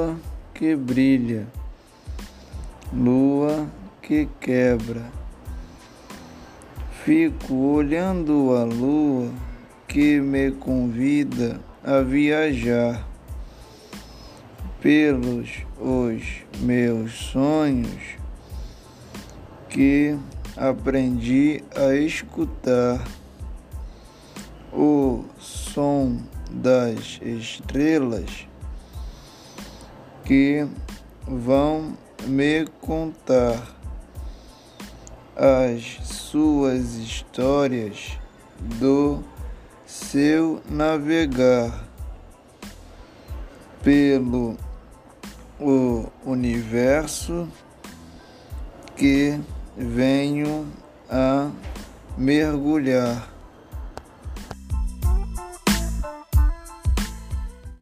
lua que brilha, lua que quebra. Fico olhando a lua que me convida a viajar pelos os meus sonhos que aprendi a escutar o som das estrelas que vão me contar as suas histórias do seu navegar pelo o universo que venho a mergulhar.